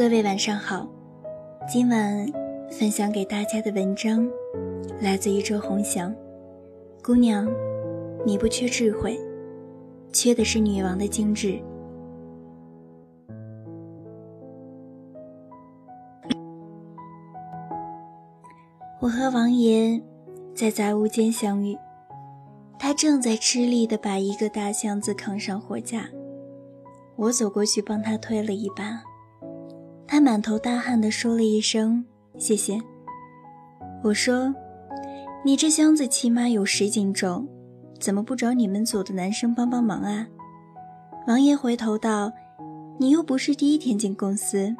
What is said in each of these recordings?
各位晚上好，今晚分享给大家的文章来自于周鸿翔。姑娘，你不缺智慧，缺的是女王的精致。我和王爷在杂物间相遇，他正在吃力地把一个大箱子扛上货架。我走过去帮他推了一把，他满头大汗地说了一声“谢谢”。我说：“你这箱子起码有十斤重，怎么不找你们组的男生帮帮忙啊？”王爷回头道：“你又不是第一天进公司，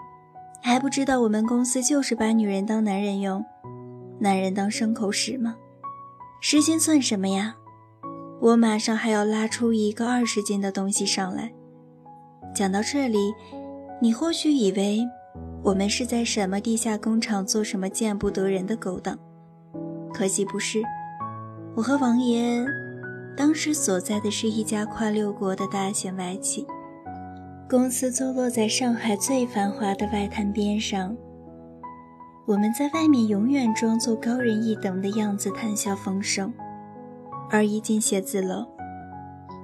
还不知道我们公司就是把女人当男人用。”男人当牲口使吗？十斤算什么呀？我马上还要拉出一个二十斤的东西上来。讲到这里，你或许以为我们是在什么地下工厂做什么见不得人的勾当，可惜不是。我和王爷当时所在的是一家跨六国的大型外企，公司坐落在上海最繁华的外滩边上。我们在外面永远装作高人一等的样子，谈笑风生，而一进写字楼，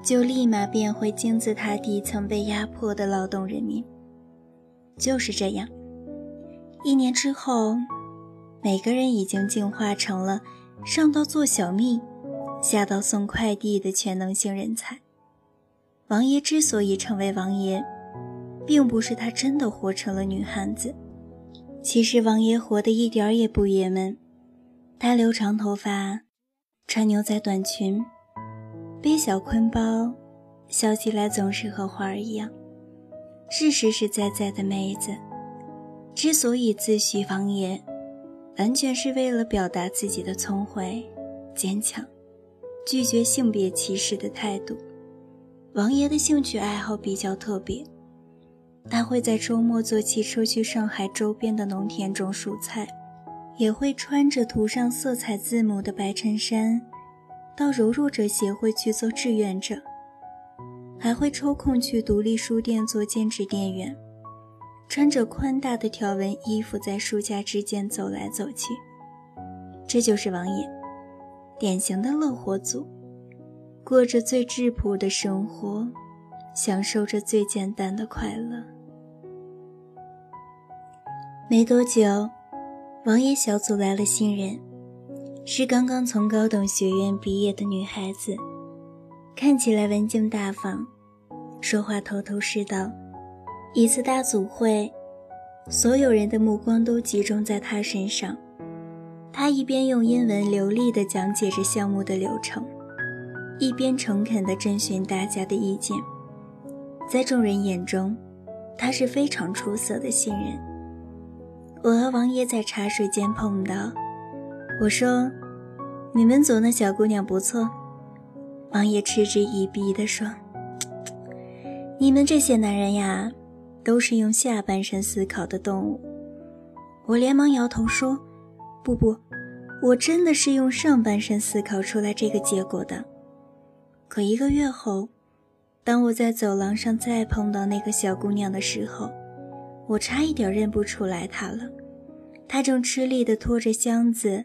就立马变回金字塔底层被压迫的劳动人民。就是这样，一年之后，每个人已经进化成了上到做小蜜，下到送快递的全能型人才。王爷之所以成为王爷，并不是他真的活成了女汉子。其实王爷活得一点也不爷们，他留长头发，穿牛仔短裙，背小坤包，笑起来总是和花儿一样，是实实在在的妹子。之所以自诩王爷，完全是为了表达自己的聪慧、坚强、拒绝性别歧视的态度。王爷的兴趣爱好比较特别。他会在周末坐汽车去上海周边的农田种蔬菜，也会穿着涂上色彩字母的白衬衫，到柔弱者协会去做志愿者，还会抽空去独立书店做兼职店员，穿着宽大的条纹衣服在书架之间走来走去。这就是王爷，典型的乐活族，过着最质朴的生活，享受着最简单的快乐。没多久，王爷小组来了新人，是刚刚从高等学院毕业的女孩子，看起来文静大方，说话头头是道。一次大组会，所有人的目光都集中在她身上。她一边用英文流利地讲解着项目的流程，一边诚恳地征询大家的意见。在众人眼中，她是非常出色的新人。我和王爷在茶水间碰到，我说：“你们组那小姑娘不错。”王爷嗤之以鼻地说：“ 你们这些男人呀，都是用下半身思考的动物。”我连忙摇头说：“不不，我真的是用上半身思考出来这个结果的。”可一个月后，当我在走廊上再碰到那个小姑娘的时候，我差一点认不出来她了。她正吃力地拖着箱子，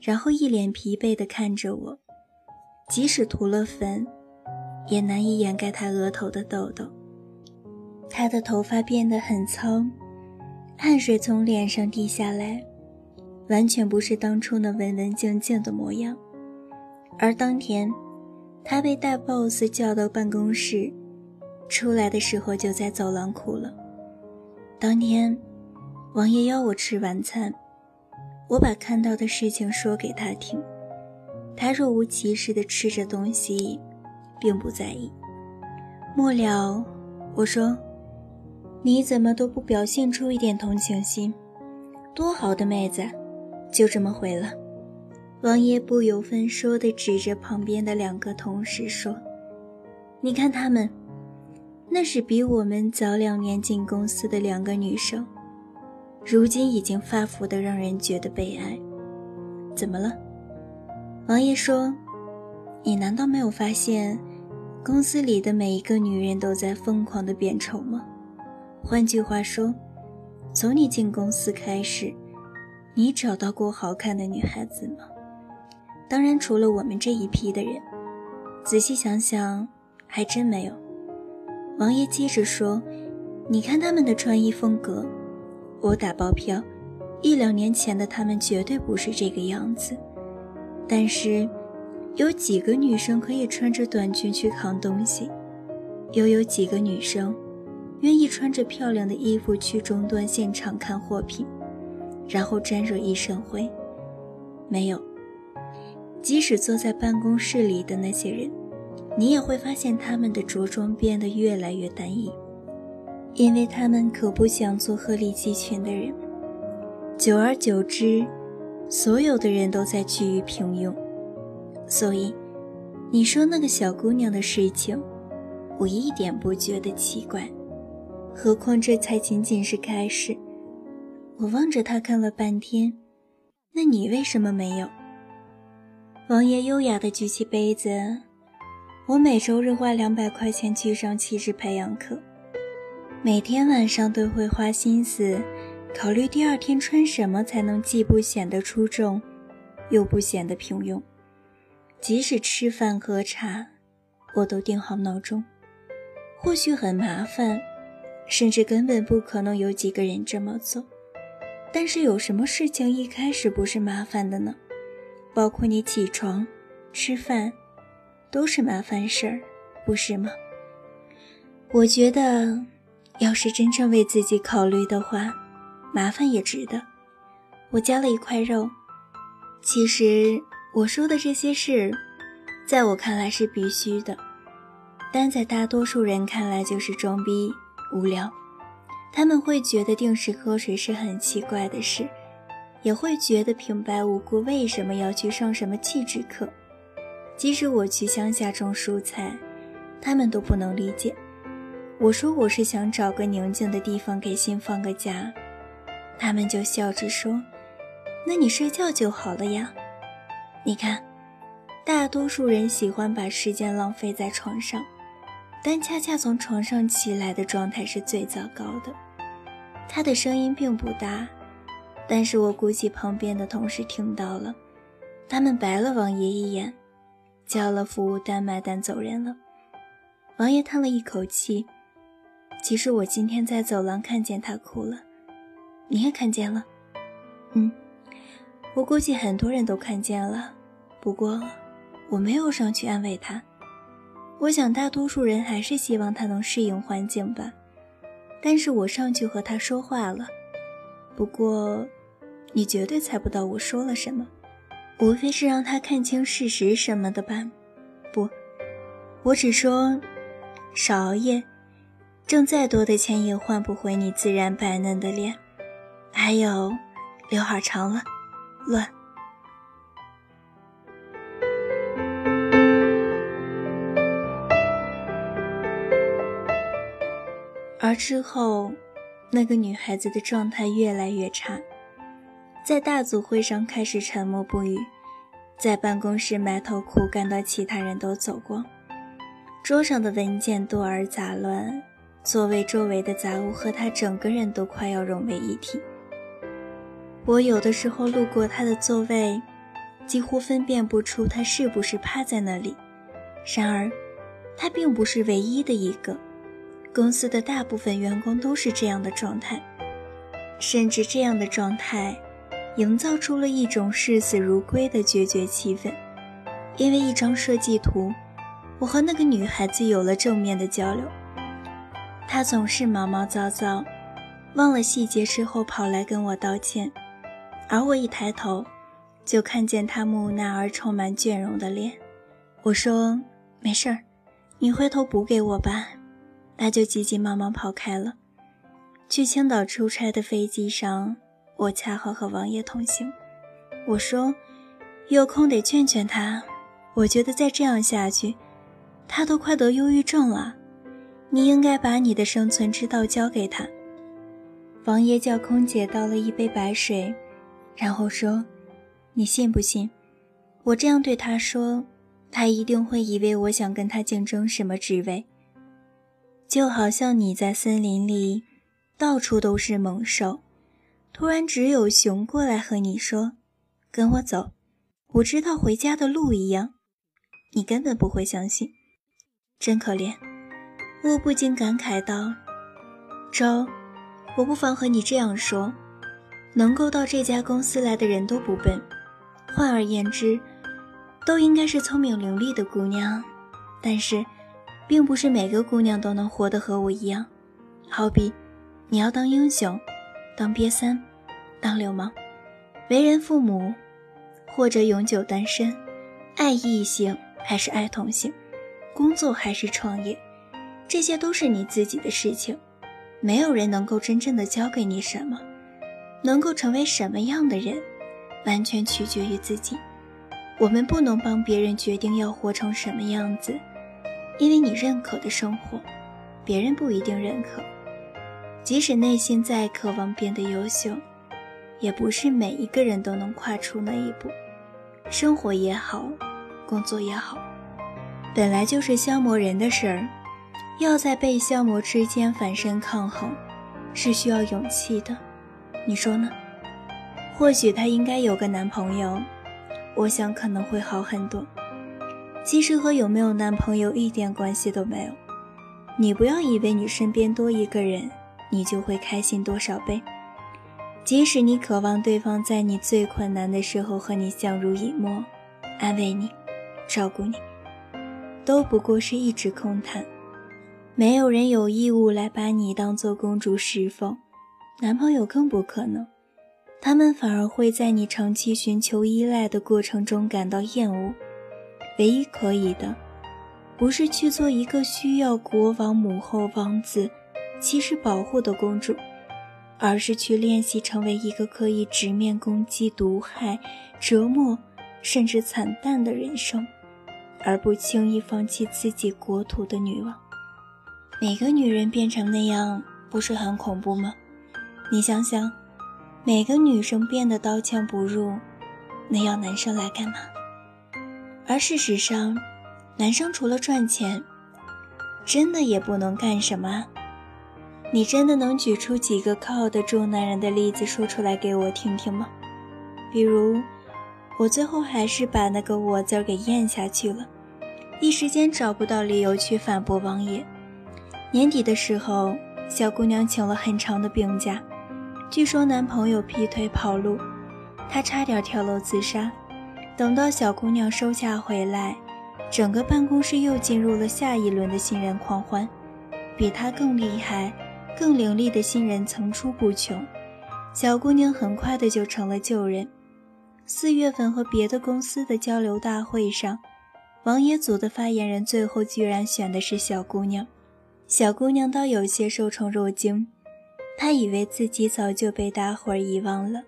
然后一脸疲惫地看着我。即使涂了粉，也难以掩盖她额头的痘痘。他的头发变得很糙，汗水从脸上滴下来，完全不是当初那文文静静的模样。而当天，他被大 boss 叫到办公室，出来的时候就在走廊哭了。当天，王爷邀我吃晚餐，我把看到的事情说给他听，他若无其事地吃着东西，并不在意。末了，我说：“你怎么都不表现出一点同情心？多好的妹子，就这么毁了。”王爷不由分说地指着旁边的两个同事说：“你看他们。”那是比我们早两年进公司的两个女生，如今已经发福的让人觉得悲哀。怎么了？王爷说：“你难道没有发现，公司里的每一个女人都在疯狂的变丑吗？换句话说，从你进公司开始，你找到过好看的女孩子吗？当然，除了我们这一批的人。仔细想想，还真没有。王爷接着说：“你看他们的穿衣风格，我打包票，一两年前的他们绝对不是这个样子。但是，有几个女生可以穿着短裙去扛东西？又有几个女生愿意穿着漂亮的衣服去终端现场看货品，然后沾惹一身灰？没有。即使坐在办公室里的那些人。”你也会发现他们的着装变得越来越单一，因为他们可不想做鹤立鸡群的人。久而久之，所有的人都在趋于平庸。所以，你说那个小姑娘的事情，我一点不觉得奇怪。何况这才仅仅是开始。我望着他看了半天，那你为什么没有？王爷优雅地举起杯子。我每周日花两百块钱去上气质培养课，每天晚上都会花心思考虑第二天穿什么才能既不显得出众，又不显得平庸。即使吃饭喝茶，我都定好闹钟。或许很麻烦，甚至根本不可能有几个人这么做。但是有什么事情一开始不是麻烦的呢？包括你起床、吃饭。都是麻烦事儿，不是吗？我觉得，要是真正为自己考虑的话，麻烦也值得。我加了一块肉。其实我说的这些事，在我看来是必须的，但在大多数人看来就是装逼无聊。他们会觉得定时喝水是很奇怪的事，也会觉得平白无故为什么要去上什么气质课。即使我去乡下种蔬菜，他们都不能理解。我说我是想找个宁静的地方给心放个假，他们就笑着说：“那你睡觉就好了呀。”你看，大多数人喜欢把时间浪费在床上，但恰恰从床上起来的状态是最糟糕的。他的声音并不大，但是我估计旁边的同事听到了，他们白了王爷一眼。交了服务单，买单走人了。王爷叹了一口气。其实我今天在走廊看见他哭了，你也看见了？嗯，我估计很多人都看见了。不过我没有上去安慰他。我想大多数人还是希望他能适应环境吧。但是我上去和他说话了。不过，你绝对猜不到我说了什么。无非是让他看清事实什么的吧？不，我只说，少熬夜，挣再多的钱也换不回你自然白嫩的脸。还有，刘海长了，乱。而之后，那个女孩子的状态越来越差。在大组会上开始沉默不语，在办公室埋头苦干到其他人都走光，桌上的文件多而杂乱，座位周围的杂物和他整个人都快要融为一体。我有的时候路过他的座位，几乎分辨不出他是不是趴在那里。然而，他并不是唯一的一个，公司的大部分员工都是这样的状态，甚至这样的状态。营造出了一种视死如归的决绝气氛。因为一张设计图，我和那个女孩子有了正面的交流。她总是毛毛躁躁，忘了细节之后跑来跟我道歉，而我一抬头，就看见她木讷而充满倦容的脸。我说：“没事儿，你回头补给我吧。”他就急急忙忙跑开了。去青岛出差的飞机上。我恰好和王爷同行，我说有空得劝劝他。我觉得再这样下去，他都快得忧郁症了。你应该把你的生存之道教给他。王爷叫空姐倒了一杯白水，然后说：“你信不信？我这样对他说，他一定会以为我想跟他竞争什么职位，就好像你在森林里。”到处都是猛兽，突然只有熊过来和你说：“跟我走，我知道回家的路一样。”你根本不会相信，真可怜。我不禁感慨道：“周，我不妨和你这样说，能够到这家公司来的人都不笨，换而言之，都应该是聪明伶俐的姑娘。但是，并不是每个姑娘都能活得和我一样。好比，你要当英雄，当瘪三，当流氓，为人父母，或者永久单身，爱异性。”还是爱同性，工作还是创业，这些都是你自己的事情，没有人能够真正的教给你什么，能够成为什么样的人，完全取决于自己。我们不能帮别人决定要活成什么样子，因为你认可的生活，别人不一定认可。即使内心再渴望变得优秀，也不是每一个人都能跨出那一步。生活也好。工作也好，本来就是消磨人的事儿，要在被消磨之间反身抗衡，是需要勇气的。你说呢？或许她应该有个男朋友，我想可能会好很多。其实和有没有男朋友一点关系都没有。你不要以为你身边多一个人，你就会开心多少倍。即使你渴望对方在你最困难的时候和你相濡以沫，安慰你。照顾你，都不过是一纸空谈。没有人有义务来把你当做公主侍奉，男朋友更不可能。他们反而会在你长期寻求依赖的过程中感到厌恶。唯一可以的，不是去做一个需要国王、母后、王子、骑士保护的公主，而是去练习成为一个可以直面攻击、毒害、折磨，甚至惨淡的人生。而不轻易放弃自己国土的女王，每个女人变成那样，不是很恐怖吗？你想想，每个女生变得刀枪不入，那要男生来干嘛？而事实上，男生除了赚钱，真的也不能干什么。你真的能举出几个靠得住男人的例子说出来给我听听吗？比如。我最后还是把那个“我”字给咽下去了，一时间找不到理由去反驳王爷。年底的时候，小姑娘请了很长的病假，据说男朋友劈腿跑路，她差点跳楼自杀。等到小姑娘收假回来，整个办公室又进入了下一轮的新人狂欢，比她更厉害、更伶俐的新人层出不穷。小姑娘很快的就成了旧人。四月份和别的公司的交流大会上，王爷组的发言人最后居然选的是小姑娘。小姑娘倒有些受宠若惊，她以为自己早就被大伙儿遗忘了，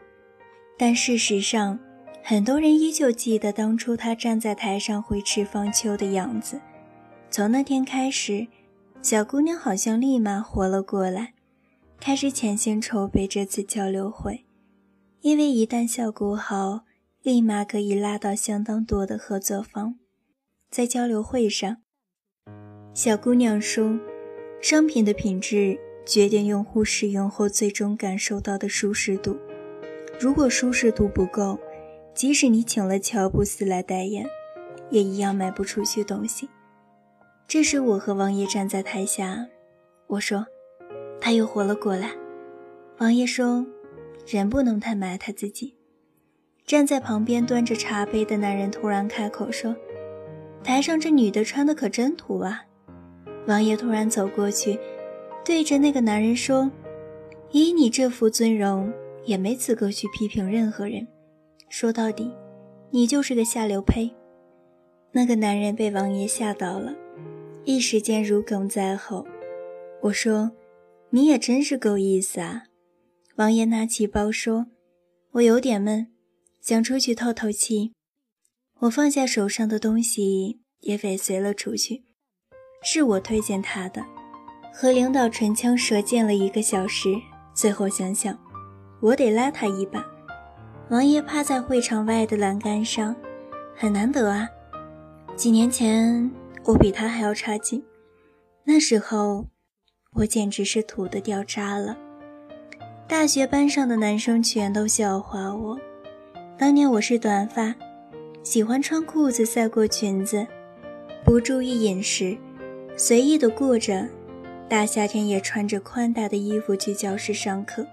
但事实上，很多人依旧记得当初她站在台上挥斥方遒的样子。从那天开始，小姑娘好像立马活了过来，开始潜心筹备这次交流会，因为一旦效果好。立马可以拉到相当多的合作方。在交流会上，小姑娘说：“商品的品质决定用户使用后最终感受到的舒适度。如果舒适度不够，即使你请了乔布斯来代言，也一样卖不出去东西。”这时，我和王爷站在台下，我说：“他又活了过来。”王爷说：“人不能太埋汰自己。”站在旁边端着茶杯的男人突然开口说：“台上这女的穿的可真土啊！”王爷突然走过去，对着那个男人说：“以你这副尊容，也没资格去批评任何人。说到底，你就是个下流胚。”那个男人被王爷吓到了，一时间如鲠在喉。我说：“你也真是够意思啊！”王爷拿起包说：“我有点闷。”想出去透透气，我放下手上的东西，也尾随了出去。是我推荐他的，和领导唇枪舌剑了一个小时，最后想想，我得拉他一把。王爷趴在会场外的栏杆上，很难得啊。几年前我比他还要差劲，那时候我简直是土的掉渣了。大学班上的男生全都笑话我。当年我是短发，喜欢穿裤子赛过裙子，不注意饮食，随意的过着。大夏天也穿着宽大的衣服去教室上课。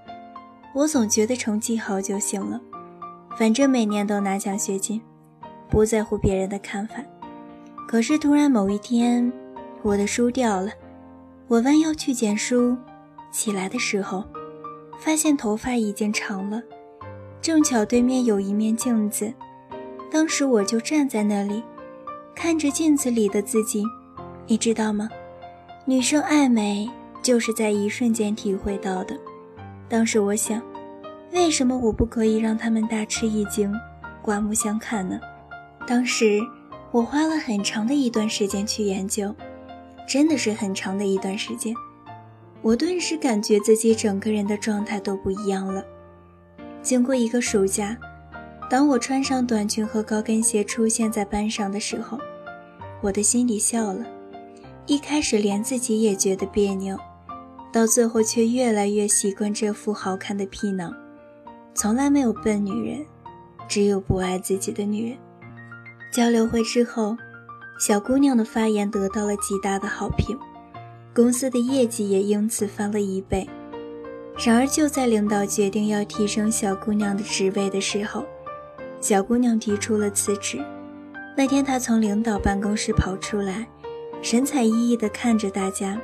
我总觉得成绩好就行了，反正每年都拿奖学金，不在乎别人的看法。可是突然某一天，我的书掉了，我弯腰去捡书，起来的时候，发现头发已经长了，正巧对面有一面镜子，当时我就站在那里，看着镜子里的自己，你知道吗？女生爱美就是在一瞬间体会到的。当时我想，为什么我不可以让他们大吃一惊、刮目相看呢？当时我花了很长的一段时间去研究，真的是很长的一段时间。我顿时感觉自己整个人的状态都不一样了。经过一个暑假，当我穿上短裙和高跟鞋出现在班上的时候，我的心里笑了。一开始连自己也觉得别扭。到最后却越来越习惯这副好看的皮囊。从来没有笨女人，只有不爱自己的女人。交流会之后，小姑娘的发言得到了极大的好评，公司的业绩也因此翻了一倍。然而就在领导决定要提升小姑娘的职位的时候，小姑娘提出了辞职。那天她从领导办公室跑出来，神采奕奕地看着大家。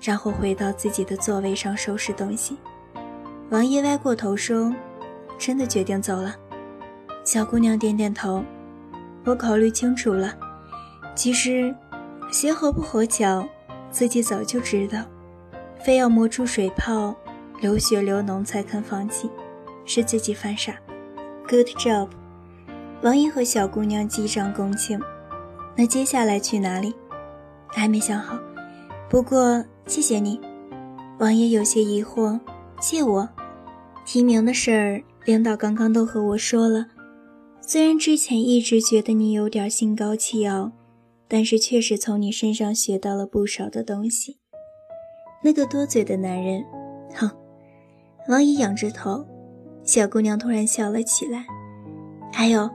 然后回到自己的座位上收拾东西。王爷歪过头说：“真的决定走了？”小姑娘点点头：“我考虑清楚了。其实，鞋合不合脚，自己早就知道。非要磨出水泡，流血流脓才肯放弃，是自己犯傻。Good job。”王爷和小姑娘击掌恭庆。那接下来去哪里？还没想好。不过。谢谢你，王爷有些疑惑。谢我，提名的事儿，领导刚刚都和我说了。虽然之前一直觉得你有点心高气傲，但是确实从你身上学到了不少的东西。那个多嘴的男人，哼！王姨仰着头，小姑娘突然笑了起来。还有，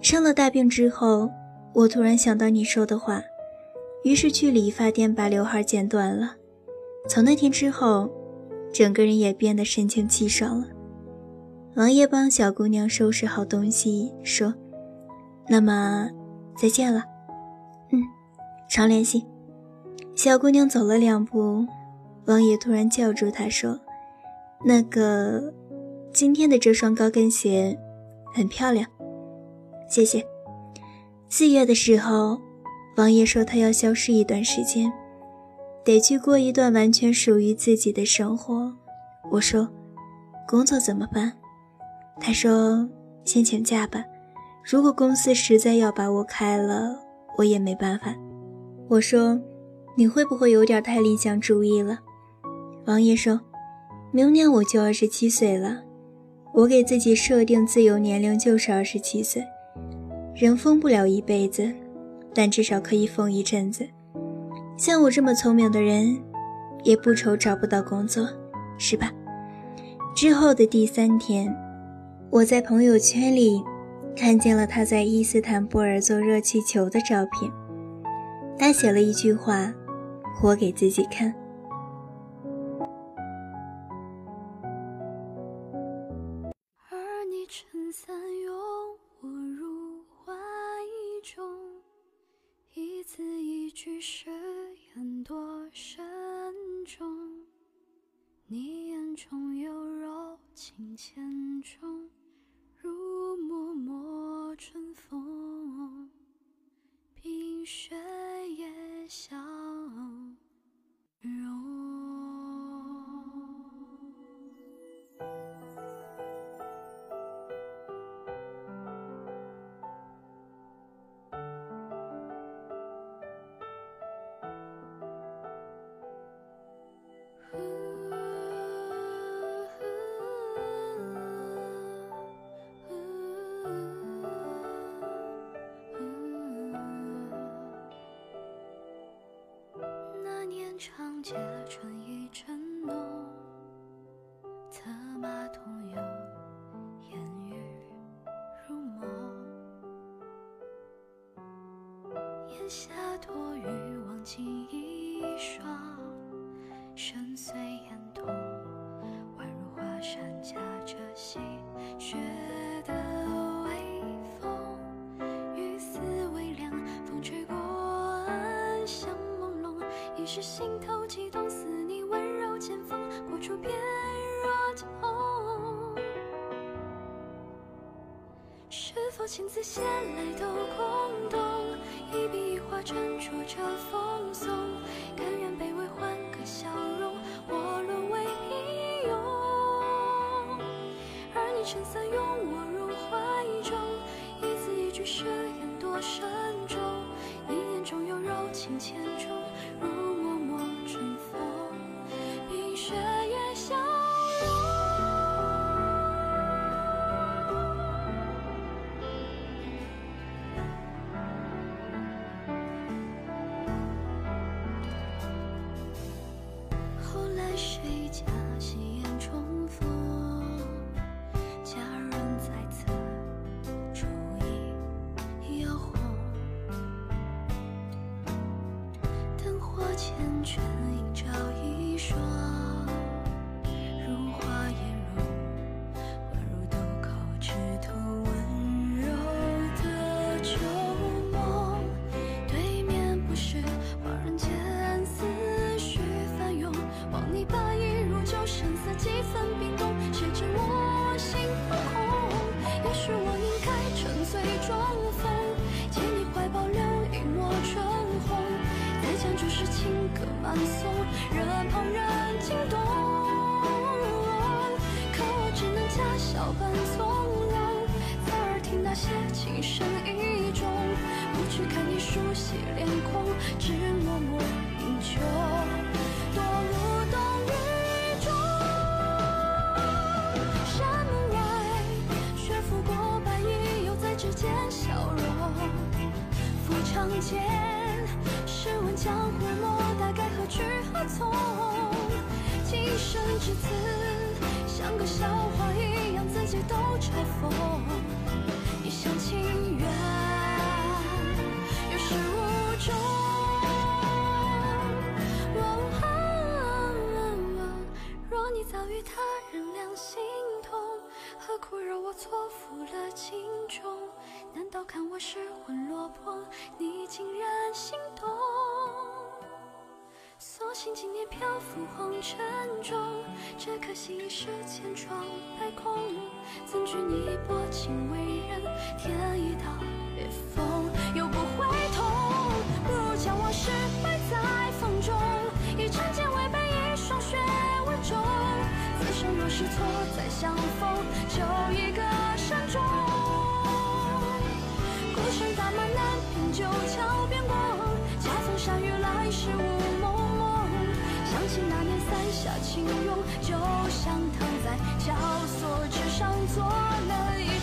生了大病之后，我突然想到你说的话，于是去理发店把刘海剪短了。从那天之后，整个人也变得神清气爽了。王爷帮小姑娘收拾好东西，说：“那么，再见了。”“嗯，常联系。”小姑娘走了两步，王爷突然叫住她说：“那个，今天的这双高跟鞋很漂亮，谢谢。”四月的时候，王爷说他要消失一段时间。得去过一段完全属于自己的生活。我说：“工作怎么办？”他说：“先请假吧。如果公司实在要把我开了，我也没办法。”我说：“你会不会有点太理想主义了？”王爷说：“明年我就二十七岁了，我给自己设定自由年龄就是二十七岁。人疯不了一辈子，但至少可以疯一阵子。”像我这么聪明的人，也不愁找不到工作，是吧？之后的第三天，我在朋友圈里看见了他在伊斯坦布尔做热气球的照片。他写了一句话：“活给自己看。”而你撑伞拥我入怀中，一字一句誓言多慎重，你眼中有柔情千长街是，心头悸动，似你温柔剑锋，过处便若痛。是否情字写来都空洞？一笔一画斟酌着风送，甘愿卑微换个笑容，我沦为平庸。而你撑伞拥我入怀中，一字一句誓言多慎重，一眼中有柔情千我只能假笑般从容，侧耳听那些情深意重，不去看你熟悉脸孔，只默默饮酒，多无动于衷。山门外，雪拂过白衣，又在指尖消融。浮长剑，试问江湖莫大概何去何从？今生至此，像个笑话一样，自己都嘲讽。一厢情愿，有始无终。若你早与他人两心同，何苦惹我错付了情衷？难道看我失魂落魄，你竟然心动？所幸今年漂浮红尘中，这颗心已是千疮百孔。怎惧你薄情为人添一道裂缝，又不会痛，不如将往事埋在风中，以长剑为背，以霜雪为重。此生若是错再相逢，就一个善终。孤身打马南平九桥边光，恰逢山雨来时雾。起那年伞下轻拥，就像躺在绞索之上做了一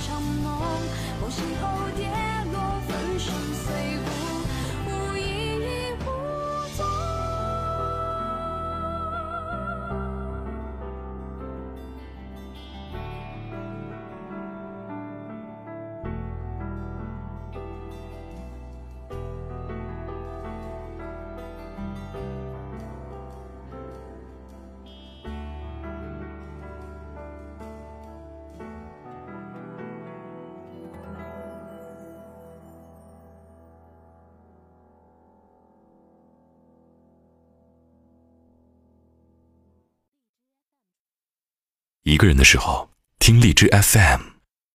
一个人的时候，听荔枝 FM。